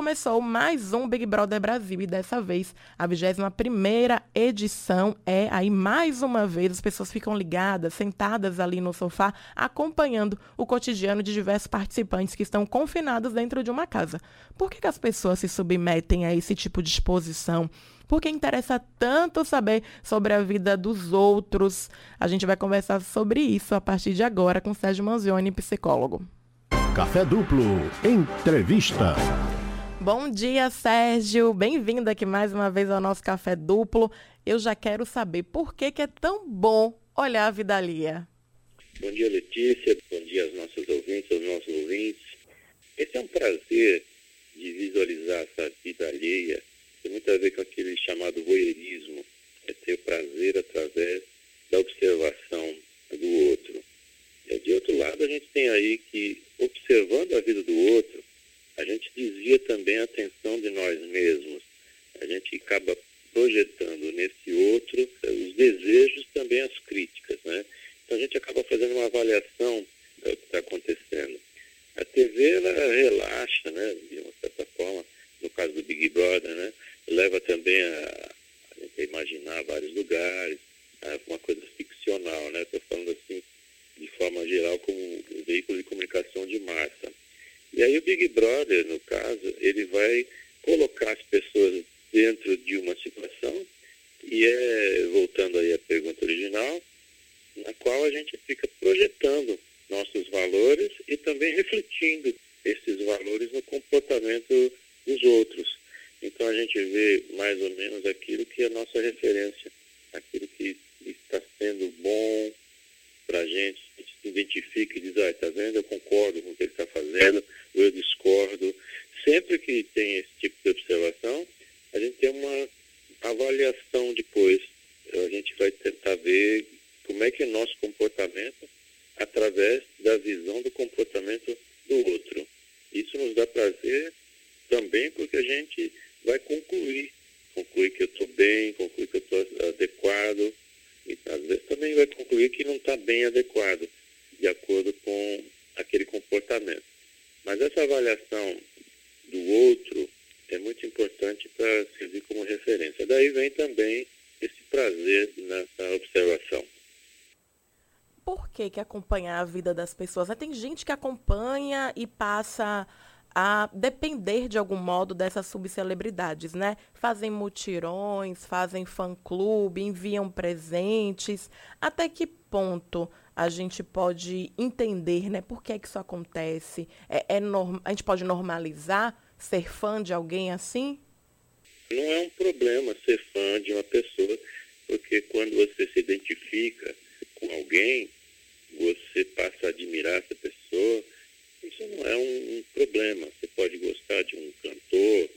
começou mais um Big Brother Brasil e dessa vez a 21ª edição é aí mais uma vez as pessoas ficam ligadas, sentadas ali no sofá, acompanhando o cotidiano de diversos participantes que estão confinados dentro de uma casa. Por que, que as pessoas se submetem a esse tipo de exposição? porque interessa tanto saber sobre a vida dos outros. A gente vai conversar sobre isso a partir de agora com Sérgio Manzioni, psicólogo. Café Duplo, entrevista. Bom dia, Sérgio. Bem-vindo aqui mais uma vez ao nosso Café Duplo. Eu já quero saber por que, que é tão bom olhar a vida alheia. Bom dia, Letícia. Bom dia aos nossos ouvintes, aos nossos ouvintes. Esse é um prazer de visualizar essa vida alheia tem muito a ver com aquele chamado voyeurismo, é ter prazer através da observação do outro. E, de outro lado, a gente tem aí que, observando a vida do outro, gente desvia também a atenção de nós mesmos. A gente acaba projetando nesse outro eh, os desejos, também as críticas, né? Então a gente acaba fazendo uma avaliação do que está acontecendo. A TV, ela relaxa, né? De uma certa forma, no caso do Big Brother, né? leva também a, a imaginar vários lugares, uma coisa ficcional, né? Estou falando assim de forma geral como um veículo de comunicação de massa. E aí o Big Brother, no caso, ele vai colocar as pessoas dentro de uma situação e é, voltando aí à pergunta original, na qual a gente fica projetando nossos valores e também refletindo esses valores no comportamento dos outros. Então a gente vê mais ou menos aquilo que é a nossa referência, aquilo que está sendo bom para a gente, a gente se identifica e diz, ah, está vendo, eu concordo com o que ele está fazendo, ou eu discordo. Sempre que tem esse tipo de observação, a gente tem uma avaliação depois. Então, a gente vai tentar ver como é que é nosso comportamento através da visão do comportamento do outro. Isso nos dá prazer também porque a gente vai concluir. Concluir que eu estou bem, concluir que eu estou adequado. E às vezes também vai concluir que não está bem adequado, de acordo com aquele comportamento. Mas essa avaliação do outro é muito importante para servir como referência. Daí vem também esse prazer nessa observação. Por que, que acompanhar a vida das pessoas? Tem gente que acompanha e passa a depender de algum modo dessas subcelebridades, né? Fazem mutirões, fazem fã-clube, enviam presentes. Até que ponto a gente pode entender, né? Por que, é que isso acontece? É, é. A gente pode normalizar ser fã de alguém assim? Não é um problema ser fã de uma pessoa, porque quando você se identifica com alguém, você passa a admirar essa pessoa isso não é um, um problema. Você pode gostar de um cantor,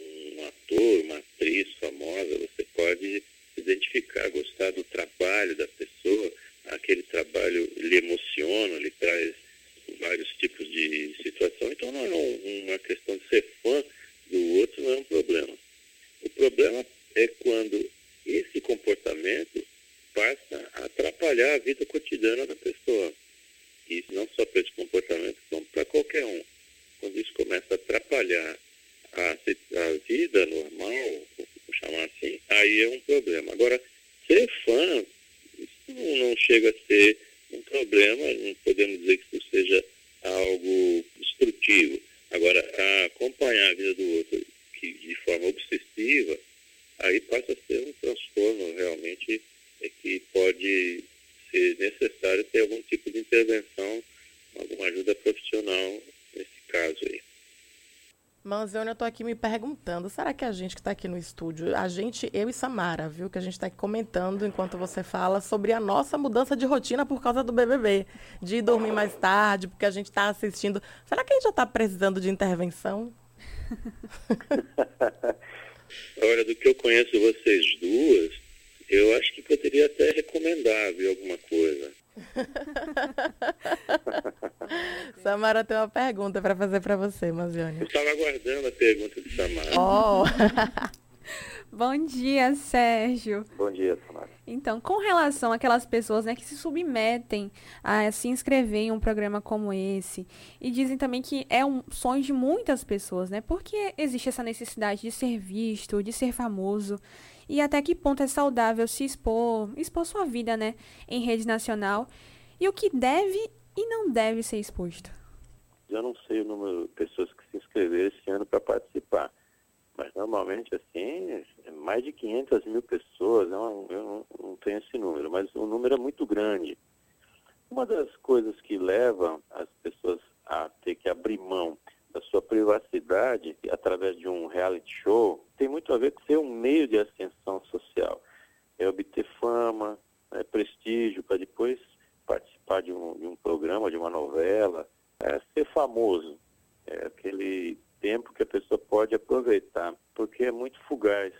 um ator, uma atriz famosa, você pode identificar, gostar do trabalho da pessoa, aquele trabalho lhe emociona, lhe traz vários tipos de situação. Então não é um, uma questão de ser fã do outro, não é um problema. O problema é quando esse comportamento passa a atrapalhar a vida cotidiana da pessoa. Isso não só para esse comportamento, como para qualquer um. Quando isso começa a atrapalhar a, a vida normal, vou chamar assim, aí é um problema. Agora, ser fã, isso não, não chega a ser um problema, não podemos dizer que isso seja algo destrutivo. Agora, acompanhar a vida do outro que, de forma obsessiva, aí passa a ser um transtorno realmente é que pode ser necessário ter algum tipo de intervenção, alguma ajuda profissional nesse caso aí. Manzione, eu tô aqui me perguntando, será que a gente que está aqui no estúdio, a gente, eu e Samara, viu, que a gente está aqui comentando enquanto você fala sobre a nossa mudança de rotina por causa do BBB, de dormir mais tarde, porque a gente está assistindo. Será que a gente já está precisando de intervenção? Olha, do que eu conheço vocês duas, eu acho que poderia até recomendar viu, alguma coisa. Samara tem uma pergunta para fazer para você, Mazione. Eu estava aguardando a pergunta de Samara. Oh. Bom dia, Sérgio. Bom dia, Samara. Então, com relação àquelas pessoas né, que se submetem a se inscrever em um programa como esse, e dizem também que é um sonho de muitas pessoas, né? Porque existe essa necessidade de ser visto, de ser famoso, e até que ponto é saudável se expor, expor sua vida, né, em rede nacional, e o que deve e não deve ser exposto. Eu não sei o número de pessoas que se inscreveram esse ano para participar mas normalmente, assim, é mais de 500 mil pessoas, eu não, não tenho esse número, mas o número é muito grande. Uma das coisas que levam as pessoas a ter que abrir mão da sua privacidade através de um reality show tem muito a ver com ser um meio de ascensão fama, é prestígio para depois participar de um, de um programa, de uma novela, é ser famoso. É aquele tempo que a pessoa pode aproveitar, porque é muito fugaz.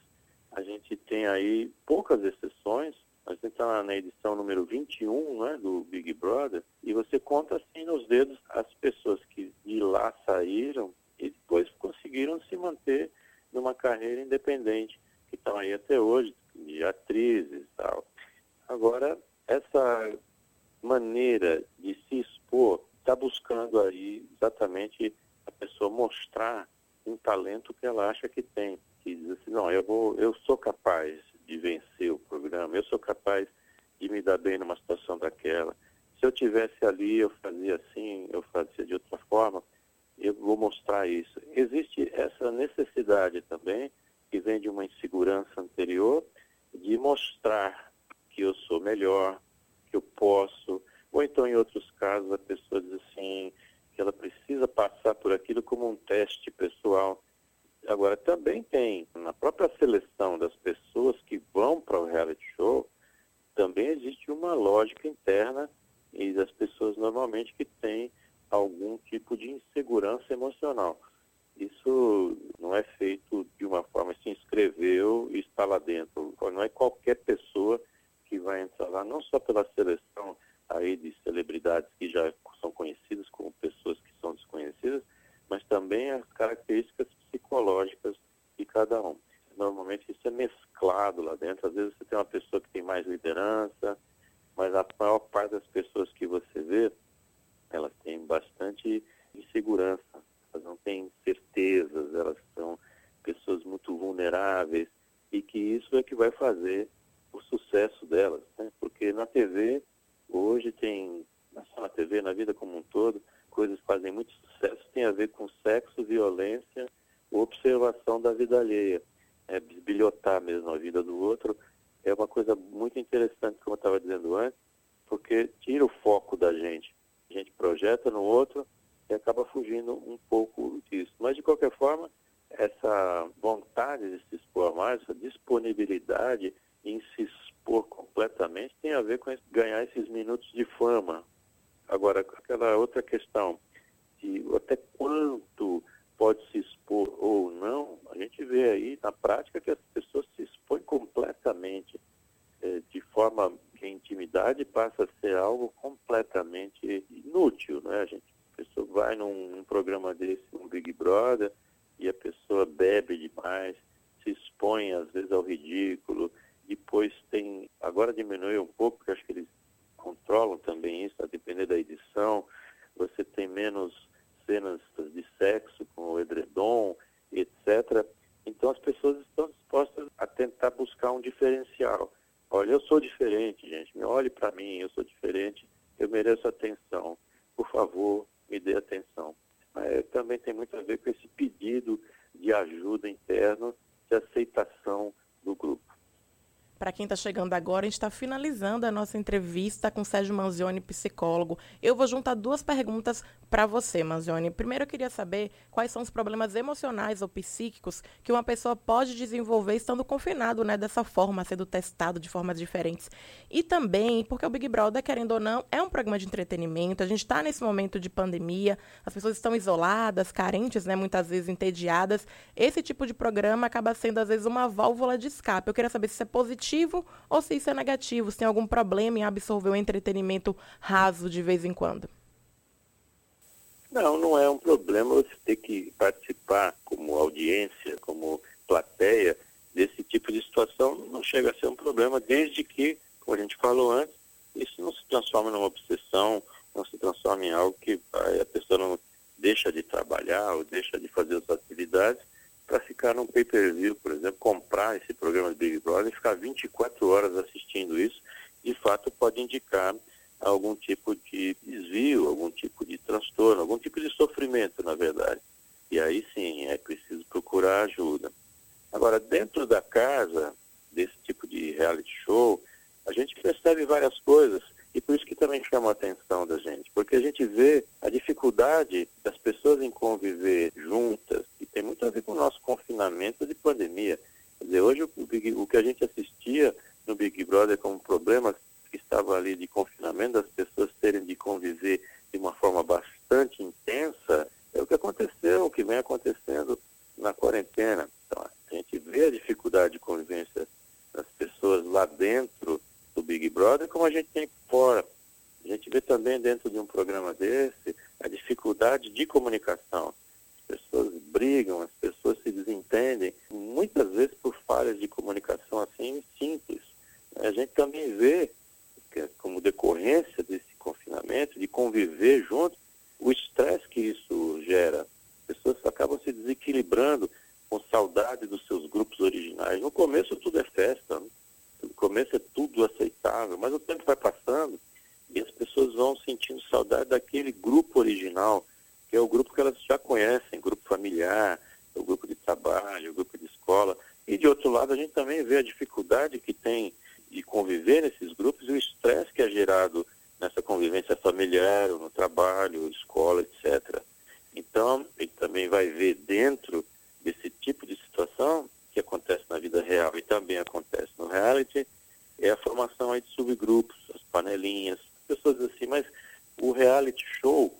A gente tem aí poucas exceções, a gente está na edição número 21 né, do Big Brother, e você conta assim nos dedos as pessoas que de lá saíram e depois conseguiram se manter numa carreira independente, que estão aí até hoje, de atrizes e tal. Agora, essa maneira de se expor está buscando aí exatamente a pessoa mostrar um talento que ela acha que tem. Que diz assim, não, eu, vou, eu sou capaz de vencer o programa, eu sou capaz de me dar bem numa situação daquela. Se eu tivesse ali, eu fazia assim, eu fazia de outra forma, eu vou mostrar isso. Existe essa necessidade também, que vem de uma insegurança anterior, de mostrar que eu sou melhor, que eu posso, ou então em outros casos a pessoa diz assim, que ela precisa passar por aquilo como um teste pessoal. Agora, também tem, na própria seleção das pessoas que vão para o reality show, também existe uma lógica interna e das pessoas normalmente que têm algum tipo de insegurança emocional. Isso não é feito de uma forma, se inscreveu e está lá dentro. Não é qualquer pessoa que vai entrar lá, não só pela seleção aí de celebridades que já são conhecidas como pessoas que são desconhecidas, mas também as características psicológicas de cada um. Normalmente isso é mesclado lá dentro. Às vezes você tem uma pessoa que tem mais liderança, mas a maior parte das pessoas que você vê, elas têm bastante insegurança, elas não têm certezas, elas são pessoas muito vulneráveis e que isso é que vai fazer o sucesso delas, né? porque na TV Hoje tem, só na TV, na vida como um todo, coisas que fazem muito sucesso, tem a ver com sexo, violência, observação da vida alheia. É bisbilhotar mesmo a vida do outro. É uma coisa muito interessante, como eu estava dizendo antes, porque tira o foco da gente. A gente projeta no outro e acaba fugindo um pouco disso. Mas, de qualquer forma, essa vontade de se expor mais, essa disponibilidade em se expor completamente tem a ver com ganhar esses minutos de fama. Agora, aquela outra questão de até quanto pode se expor ou não, a gente vê aí na prática que as pessoas se expõem completamente, eh, de forma que a intimidade passa a ser algo completamente inútil, né, gente? A pessoa vai num, num programa desse, um Big Brother, e a pessoa bebe demais, se expõe às vezes ao ridículo, depois tem, agora diminuiu um pouco, porque acho que eles controlam também isso, a depender da edição. Você tem menos cenas de sexo com o edredom, etc. Então as pessoas estão dispostas a tentar buscar um diferencial. Olha, eu sou diferente, gente. Me olhe para mim, eu sou diferente. Eu mereço atenção. Por favor, me dê atenção. Mas também tem muito a ver com esse pedido de ajuda interno, de aceitação do grupo. Para quem está chegando agora, a gente está finalizando a nossa entrevista com Sérgio Manzioni, psicólogo. Eu vou juntar duas perguntas para você, Manzioni. Primeiro, eu queria saber quais são os problemas emocionais ou psíquicos que uma pessoa pode desenvolver estando confinado, né, dessa forma, sendo testado de formas diferentes. E também, porque o Big Brother, querendo ou não, é um programa de entretenimento. A gente está nesse momento de pandemia, as pessoas estão isoladas, carentes, né, muitas vezes entediadas. Esse tipo de programa acaba sendo, às vezes, uma válvula de escape. Eu queria saber se isso é positivo ou se isso é negativo, se tem algum problema em absorver o entretenimento raso de vez em quando. Não, não é um problema você ter que participar como audiência, como plateia desse tipo de situação não chega a ser um problema, desde que, como a gente falou antes, isso não se transforma numa obsessão, não se transforma em algo que a pessoa não deixa de trabalhar ou deixa de fazer as atividades para ficar num pay-per-view, por exemplo, comprar esse programa de Big Brother e ficar 24 horas assistindo isso, de fato pode indicar algum tipo de desvio, algum tipo de transtorno, algum tipo de sofrimento, na verdade. E aí sim é preciso procurar ajuda. Agora, dentro da casa, desse tipo de reality show, a gente percebe várias coisas e por isso que também chama a atenção da gente, porque a gente vê a dificuldade das pessoas em conviver juntas, e tem muito a ver com o nosso confinamento de pandemia. Quer dizer, hoje o, o que a gente assistia no Big Brother como problema que estava ali de confinamento, das pessoas terem de conviver de uma forma bastante intensa, é o que aconteceu, o que vem acontecendo na quarentena. Então, a gente vê a dificuldade de convivência das pessoas lá dentro do Big Brother, como a gente tem fora. A gente vê também dentro de um programa desse a dificuldade de comunicação. As pessoas brigam, as pessoas se desentendem, muitas vezes por falhas de comunicação assim simples. A gente também vê, decorrência desse confinamento, de conviver junto, o estresse que isso gera. As pessoas acabam se desequilibrando com saudade dos seus grupos originais. No começo tudo é festa, né? no começo é tudo aceitável, mas o tempo vai passando e as pessoas vão sentindo saudade daquele grupo original, que é o grupo que elas já conhecem, grupo familiar, o grupo de trabalho, o grupo de escola. E de outro lado, a gente também vê a dificuldade que tem de conviver nesses estresse que é gerado nessa convivência familiar, no trabalho, escola, etc. Então, ele também vai ver dentro desse tipo de situação que acontece na vida real e também acontece no reality, é a formação aí de subgrupos, as panelinhas, pessoas assim, mas o reality show,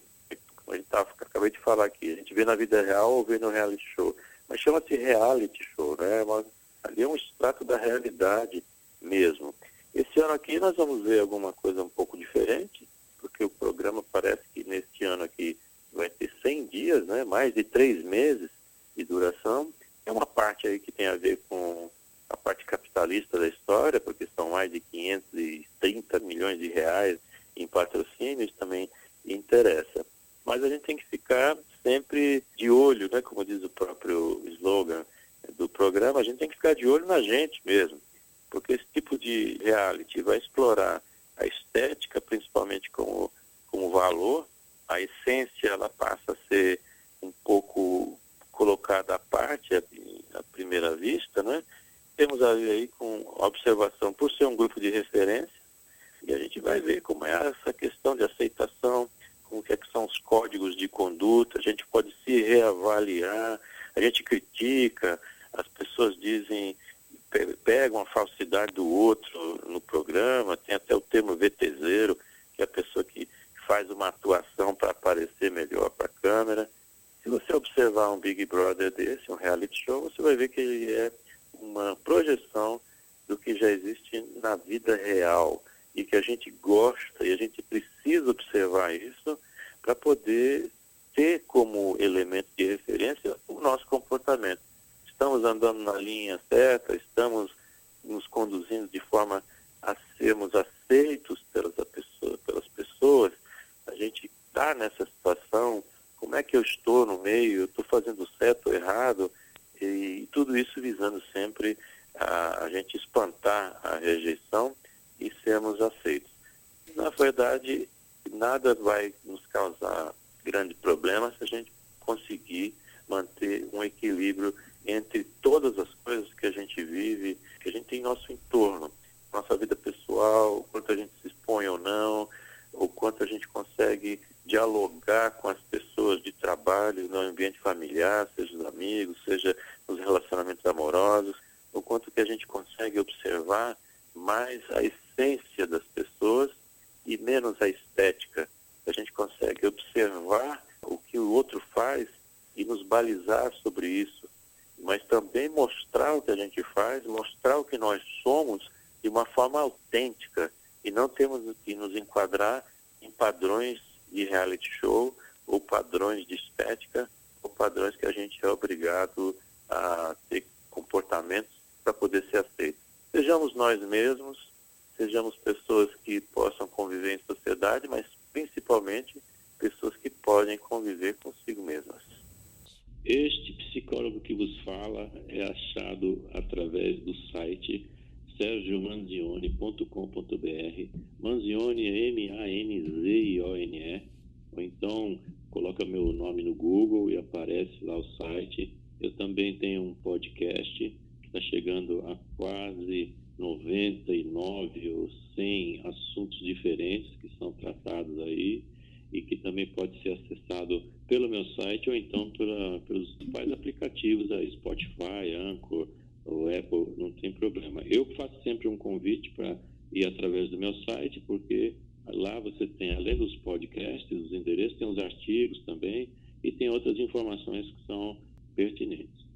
como a gente tá, acabei de falar aqui, a gente vê na vida real ou vê no reality show, mas chama-se reality show, né? Mas, ali é um extrato da realidade mesmo. Esse ano aqui nós vamos ver alguma coisa um pouco diferente, porque o programa parece que neste ano aqui vai ter 100 dias, né? mais de três meses de duração. É uma parte aí que tem a ver com a parte capitalista da história, porque são mais de 530 milhões de reais em patrocínios, também interessa. Mas a gente tem que ficar sempre de olho, né? como diz o próprio slogan do programa, a gente tem que ficar de olho na gente mesmo porque esse tipo de reality vai explorar a estética, principalmente como, como valor, a essência ela passa a ser um pouco colocada à parte à, primeira vista, né? Temos a ver aí com observação por ser um grupo de referência e a gente vai ver como é essa questão de aceitação, como que, é que são os códigos de conduta, a gente pode se reavaliar, a gente critica, as pessoas dizem pegam a falsidade do outro no programa, tem até o termo VTZero, que é a pessoa que faz uma atuação para aparecer melhor para a câmera. Se você observar um Big Brother desse, um reality show, você vai ver que ele é uma projeção do que já existe na vida real e que a gente gosta e a gente precisa observar isso para poder ter como elemento de referência o nosso comportamento estamos andando na linha certa, estamos nos conduzindo de forma a sermos aceitos pelas, pessoa, pelas pessoas, a gente está nessa situação, como é que eu estou no meio, estou fazendo certo ou errado, e, e, tudo isso visando sempre a, a gente espantar a rejeição e sermos aceitos. Na verdade, nada vai nos causar grande problema se a gente conseguir manter um equilíbrio entre todas as coisas que a gente vive, que a gente tem em nosso entorno, nossa vida pessoal, o quanto a gente se expõe ou não, o quanto a gente consegue dialogar com as pessoas de trabalho, no ambiente familiar, seja os amigos, seja nos relacionamentos amorosos, o quanto que a gente consegue observar mais a essência das pessoas e menos a estética. A gente consegue observar o que o outro faz e nos balizar sobre isso, mas também mostrar o que a gente faz, mostrar o que nós somos de uma forma autêntica e não temos que nos enquadrar em padrões de reality show ou padrões de estética ou padrões que a gente é obrigado a ter comportamentos para poder ser aceito. Sejamos nós mesmos, sejamos pessoas que possam conviver em sociedade, mas principalmente pessoas que podem conviver consigo mesmas. Este psicólogo que vos fala é achado através do site sergiomanzione.com.br. Manzione é M-A-N-Z-I-O-N-E. Ou então coloca meu nome no Google e aparece lá o site. Eu também tenho um podcast que está chegando a quase 99 ou 100 assuntos diferentes que são tratados aí e que também pode ser acessado pelo meu site ou então pela, pelos principais aplicativos, a Spotify, Anchor, o Apple, não tem problema. Eu faço sempre um convite para ir através do meu site, porque lá você tem, além dos podcasts, os endereços, tem os artigos também e tem outras informações que são.